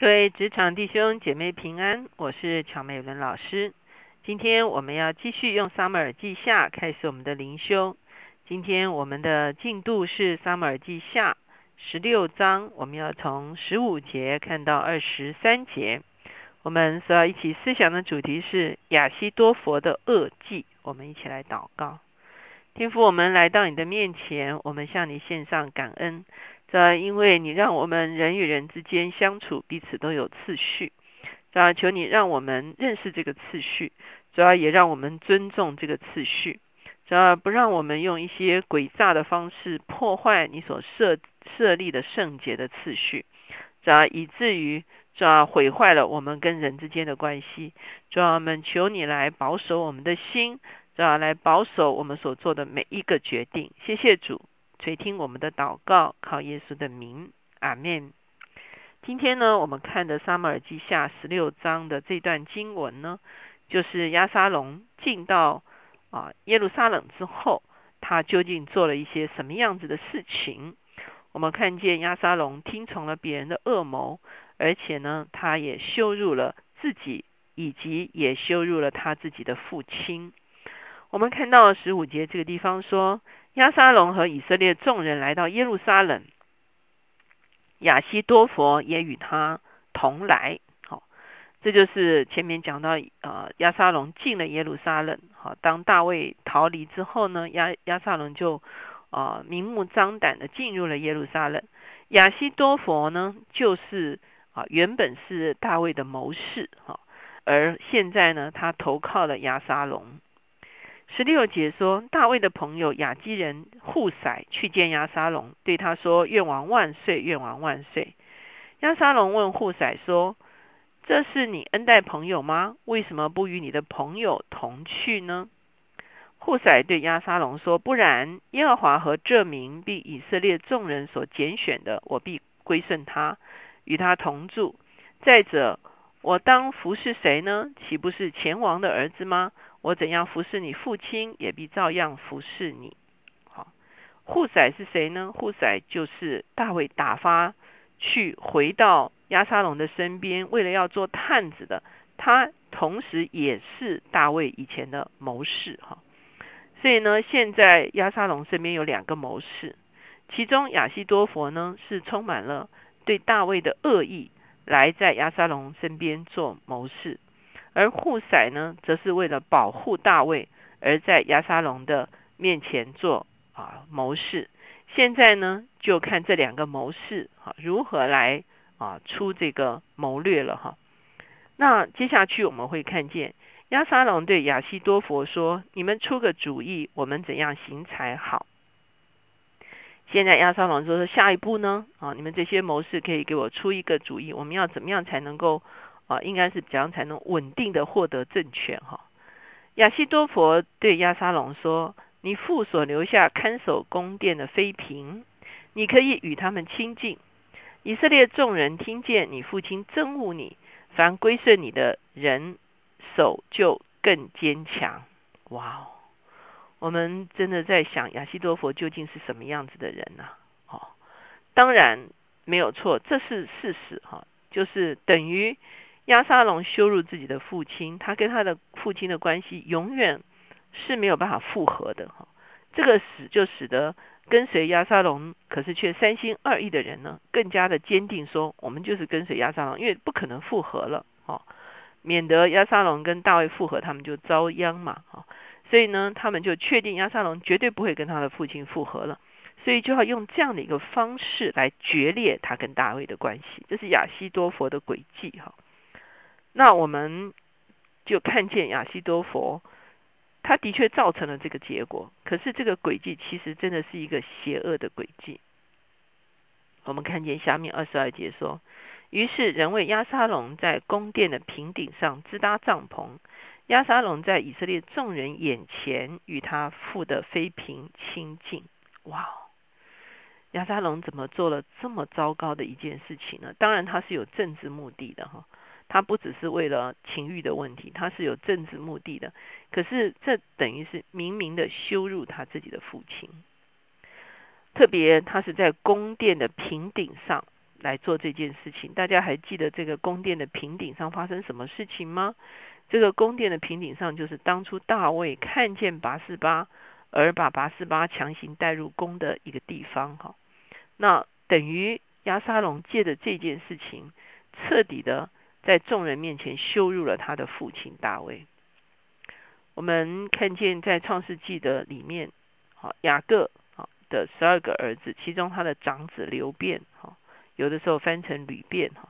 各位职场弟兄姐妹平安，我是乔美伦老师。今天我们要继续用撒母耳记下开始我们的灵修。今天我们的进度是撒母耳记下十六章，我们要从十五节看到二十三节。我们所要一起思想的主题是亚西多佛的恶迹。我们一起来祷告。天父，我们来到你的面前，我们向你献上感恩。这因为你让我们人与人之间相处彼此都有次序。主要求你让我们认识这个次序，主要也让我们尊重这个次序。主要不让我们用一些诡诈的方式破坏你所设设立的圣洁的次序。主要以至于主要毁坏了我们跟人之间的关系。主要我们求你来保守我们的心。主要来保守我们所做的每一个决定。谢谢主垂听我们的祷告，靠耶稣的名，阿门。今天呢，我们看的撒母耳记下十六章的这段经文呢，就是亚沙龙进到啊耶路撒冷之后，他究竟做了一些什么样子的事情？我们看见亚沙龙听从了别人的恶谋，而且呢，他也羞辱了自己，以及也羞辱了他自己的父亲。我们看到十五节这个地方说，亚沙龙和以色列众人来到耶路撒冷，亚西多佛也与他同来。好，这就是前面讲到，呃，亚沙龙进了耶路撒冷。好，当大卫逃离之后呢，亚亚沙龙就啊明目张胆的进入了耶路撒冷。亚西多佛呢，就是啊原本是大卫的谋士，哈，而现在呢，他投靠了亚沙龙。十六节说，大卫的朋友雅基人户塞去见亚沙龙，对他说：“愿王万岁，愿王万岁。”亚沙龙问户塞说：“这是你恩待朋友吗？为什么不与你的朋友同去呢？”户塞对亚沙龙说：“不然，耶和华和这名被以色列众人所拣选的，我必归顺他，与他同住。再者，我当服侍谁呢？岂不是前王的儿子吗？”我怎样服侍你父亲，也必照样服侍你。好，户宰是谁呢？户宰就是大卫打发去回到亚沙龙的身边，为了要做探子的。他同时也是大卫以前的谋士。哈，所以呢，现在亚沙龙身边有两个谋士，其中亚西多佛呢是充满了对大卫的恶意，来在亚沙龙身边做谋士。而户塞呢，则是为了保护大卫，而在亚沙龙的面前做啊谋士。现在呢，就看这两个谋士啊如何来啊出这个谋略了哈。那接下去我们会看见亚沙龙对亚西多佛说：“你们出个主意，我们怎样行才好？”现在亚沙龙说：“下一步呢？啊，你们这些谋士可以给我出一个主意，我们要怎么样才能够？”啊，应该是怎样才能稳定的获得政权？哈，亚西多佛对亚沙龙说：“你父所留下看守宫殿的妃嫔，你可以与他们亲近。以色列众人听见你父亲憎恶你，凡归顺你的人手就更坚强。”哇哦，我们真的在想亚西多佛究竟是什么样子的人呢？哦，当然没有错，这是事实。哈，就是等于。亚沙龙羞辱自己的父亲，他跟他的父亲的关系永远是没有办法复合的哈。这个使就使得跟随亚沙龙，可是却三心二意的人呢，更加的坚定说，我们就是跟随亚沙龙，因为不可能复合了哈，免得亚沙龙跟大卫复合，他们就遭殃嘛哈。所以呢，他们就确定亚沙龙绝对不会跟他的父亲复合了，所以就要用这样的一个方式来决裂他跟大卫的关系，这是亚西多佛的诡计哈。那我们就看见亚西多佛，他的确造成了这个结果。可是这个轨迹其实真的是一个邪恶的轨迹。我们看见下面二十二节说：“于是人为亚沙龙在宫殿的平顶上支搭帐篷，亚沙龙在以色列众人眼前与他父的妃嫔亲近。”哇！亚沙龙怎么做了这么糟糕的一件事情呢？当然他是有政治目的的哈。他不只是为了情欲的问题，他是有政治目的的。可是这等于是明明的羞辱他自己的父亲。特别他是在宫殿的平顶上，来做这件事情。大家还记得这个宫殿的平顶上发生什么事情吗？这个宫殿的平顶上就是当初大卫看见拔示巴，而把拔示巴强行带入宫的一个地方。哈，那等于亚沙龙借着这件事情，彻底的在众人面前羞辱了他的父亲大卫。我们看见在创世纪的里面，好雅各好的十二个儿子，其中他的长子刘辩，哈，有的时候翻成吕辩，哈。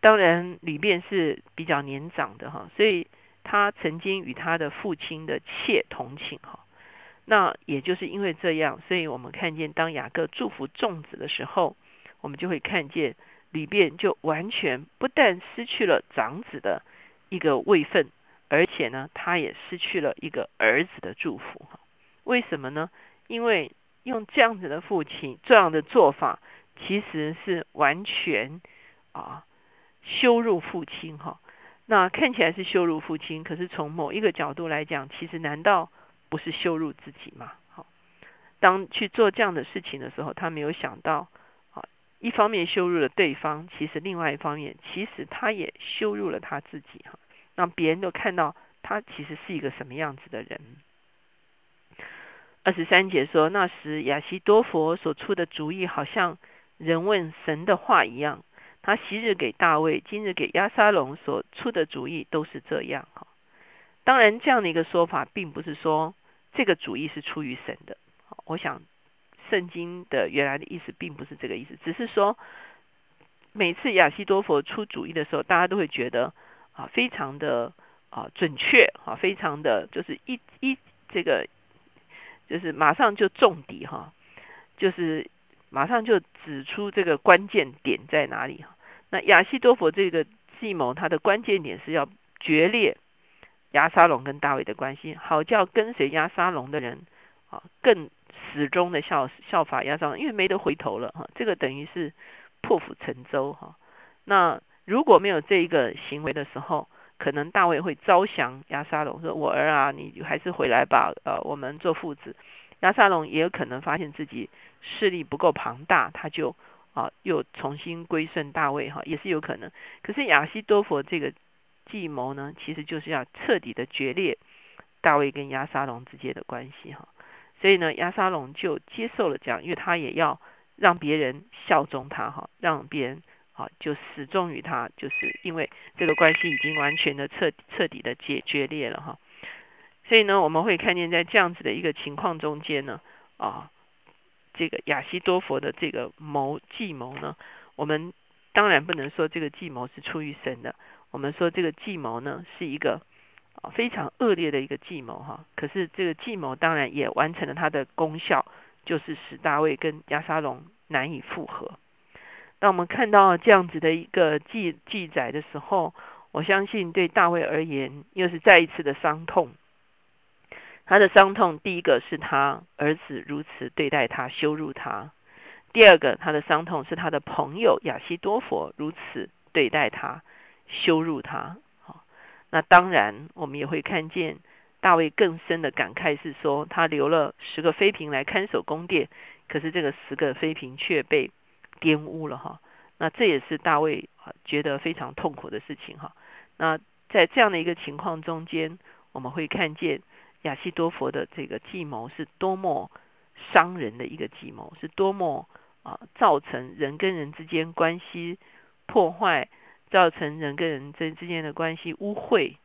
当然吕辩是比较年长的，哈，所以他曾经与他的父亲的妾同寝，哈。那也就是因为这样，所以我们看见当雅各祝福众子的时候，我们就会看见里边就完全不但失去了长子的一个位分。而且呢，他也失去了一个儿子的祝福。为什么呢？因为用这样子的父亲这样的做法，其实是完全啊羞辱父亲哈。那看起来是羞辱父亲，可是从某一个角度来讲，其实难道不是羞辱自己吗？好，当去做这样的事情的时候，他没有想到啊，一方面羞辱了对方，其实另外一方面，其实他也羞辱了他自己哈。让别人都看到他其实是一个什么样子的人。二十三节说，那时亚西多佛所出的主意，好像人问神的话一样。他昔日给大卫，今日给亚沙龙所出的主意都是这样。哈，当然这样的一个说法，并不是说这个主意是出于神的。我想圣经的原来的意思并不是这个意思，只是说每次亚西多佛出主意的时候，大家都会觉得。啊，非常的啊准确啊，非常的就是一一这个就是马上就中底哈，就是马上就指出这个关键点在哪里。那亚西多佛这个计谋，它的关键点是要决裂亚沙龙跟大卫的关系，好叫跟随亚沙龙的人啊更始终的效效法亚沙龙，因为没得回头了哈。这个等于是破釜沉舟哈。那如果没有这一个行为的时候，可能大卫会招降亚沙龙，说：“我儿啊，你还是回来吧。”呃，我们做父子。亚沙龙也有可能发现自己势力不够庞大，他就啊又重新归顺大卫哈，也是有可能。可是亚西多佛这个计谋呢，其实就是要彻底的决裂大卫跟亚沙龙之间的关系哈。所以呢，亚沙龙就接受了这样，因为他也要让别人效忠他哈，让别人。啊，就始终于他，就是因为这个关系已经完全的彻彻底的解决裂了哈。所以呢，我们会看见在这样子的一个情况中间呢，啊，这个亚西多佛的这个谋计谋呢，我们当然不能说这个计谋是出于神的，我们说这个计谋呢是一个啊非常恶劣的一个计谋哈。可是这个计谋当然也完成了它的功效，就是使大卫跟亚沙龙难以复合。当我们看到这样子的一个记记载的时候，我相信对大卫而言，又是再一次的伤痛。他的伤痛，第一个是他儿子如此对待他，羞辱他；第二个，他的伤痛是他的朋友亚西多佛如此对待他，羞辱他。好，那当然，我们也会看见大卫更深的感慨是说，他留了十个妃嫔来看守宫殿，可是这个十个妃嫔却被。玷污了哈，那这也是大卫觉得非常痛苦的事情哈。那在这样的一个情况中间，我们会看见亚西多佛的这个计谋是多么伤人的一个计谋，是多么啊造成人跟人之间关系破坏，造成人跟人之之间的关系污秽，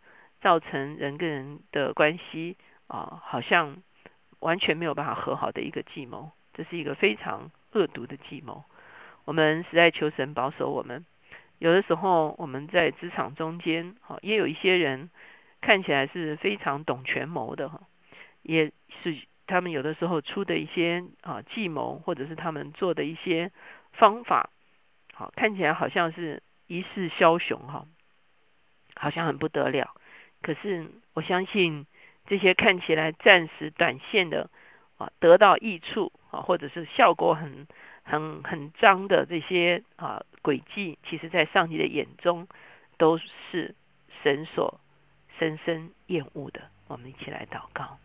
造成人跟人的关系啊好像完全没有办法和好的一个计谋，这是一个非常恶毒的计谋。我们实在求神保守我们。有的时候我们在职场中间，哈，也有一些人看起来是非常懂权谋的，哈，也是他们有的时候出的一些啊计谋，或者是他们做的一些方法，好，看起来好像是一世枭雄，哈，好像很不得了。可是我相信这些看起来暂时短线的啊得到益处啊，或者是效果很。很很脏的这些啊诡计，其实在上帝的眼中都是神所深深厌恶的。我们一起来祷告，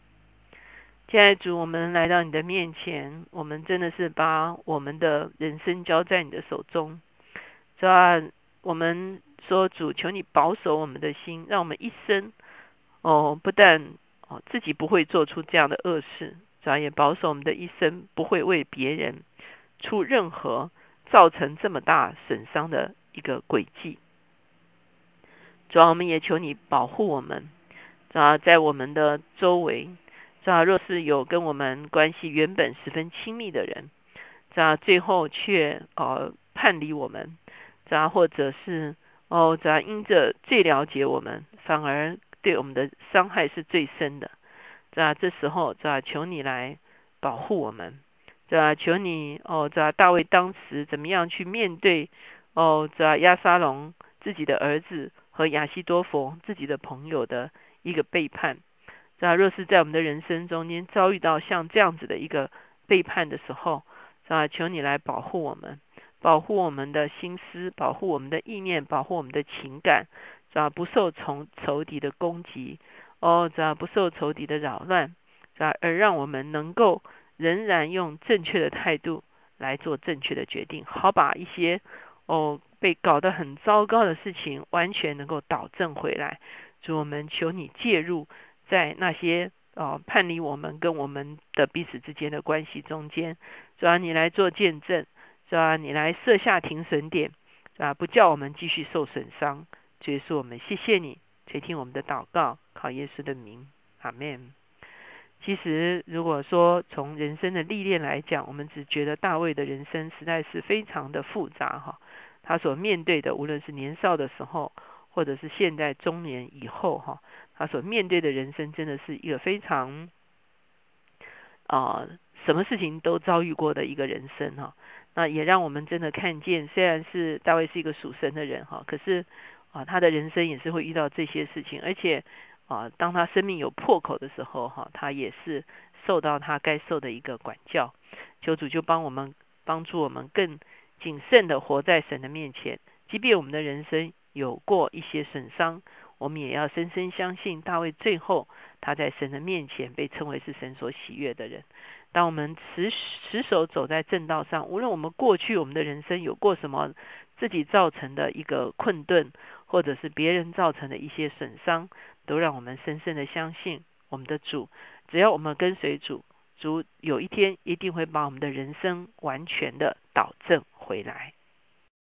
亲爱的主，我们来到你的面前，我们真的是把我们的人生交在你的手中。主要我们说主，求你保守我们的心，让我们一生哦，不但哦自己不会做出这样的恶事，主要也保守我们的一生不会为别人出任何造成这么大损伤的一个轨迹。主要我们也求你保护我们，主要在我们的周围，主要若是有跟我们关系原本十分亲密的人，主要最后却呃叛离我们。啊，或者是哦，主要因着最了解我们，反而对我们的伤害是最深的。啊，这时候，啊，求你来保护我们。啊，求你哦，啊，大卫当时怎么样去面对哦，啊，亚沙龙自己的儿子和亚西多佛自己的朋友的一个背叛。啊，若是在我们的人生中间遭遇到像这样子的一个背叛的时候，啊，求你来保护我们。保护我们的心思，保护我们的意念，保护我们的情感，是吧？不受从仇敌的攻击，哦，是吧？不受仇敌的扰乱，是吧？而让我们能够仍然用正确的态度来做正确的决定，好把一些哦被搞得很糟糕的事情完全能够导正回来。主，我们求你介入在那些哦叛离我们跟我们的彼此之间的关系中间，主要你来做见证。是吧？你来设下停损点，是吧？不叫我们继续受损伤。结束，我们谢谢你垂听我们的祷告，靠耶稣的名，阿门。其实，如果说从人生的历练来讲，我们只觉得大卫的人生实在是非常的复杂哈。他所面对的，无论是年少的时候，或者是现在中年以后哈，他所面对的人生真的是一个非常啊，什么事情都遭遇过的一个人生哈。那也让我们真的看见，虽然是大卫是一个属神的人哈，可是啊，他的人生也是会遇到这些事情，而且啊，当他生命有破口的时候哈，他也是受到他该受的一个管教。求主就帮我们帮助我们更谨慎的活在神的面前，即便我们的人生有过一些损伤，我们也要深深相信大卫最后他在神的面前被称为是神所喜悦的人。当我们持持守走在正道上，无论我们过去我们的人生有过什么自己造成的一个困顿，或者是别人造成的一些损伤，都让我们深深的相信我们的主。只要我们跟随主，主有一天一定会把我们的人生完全的导正回来。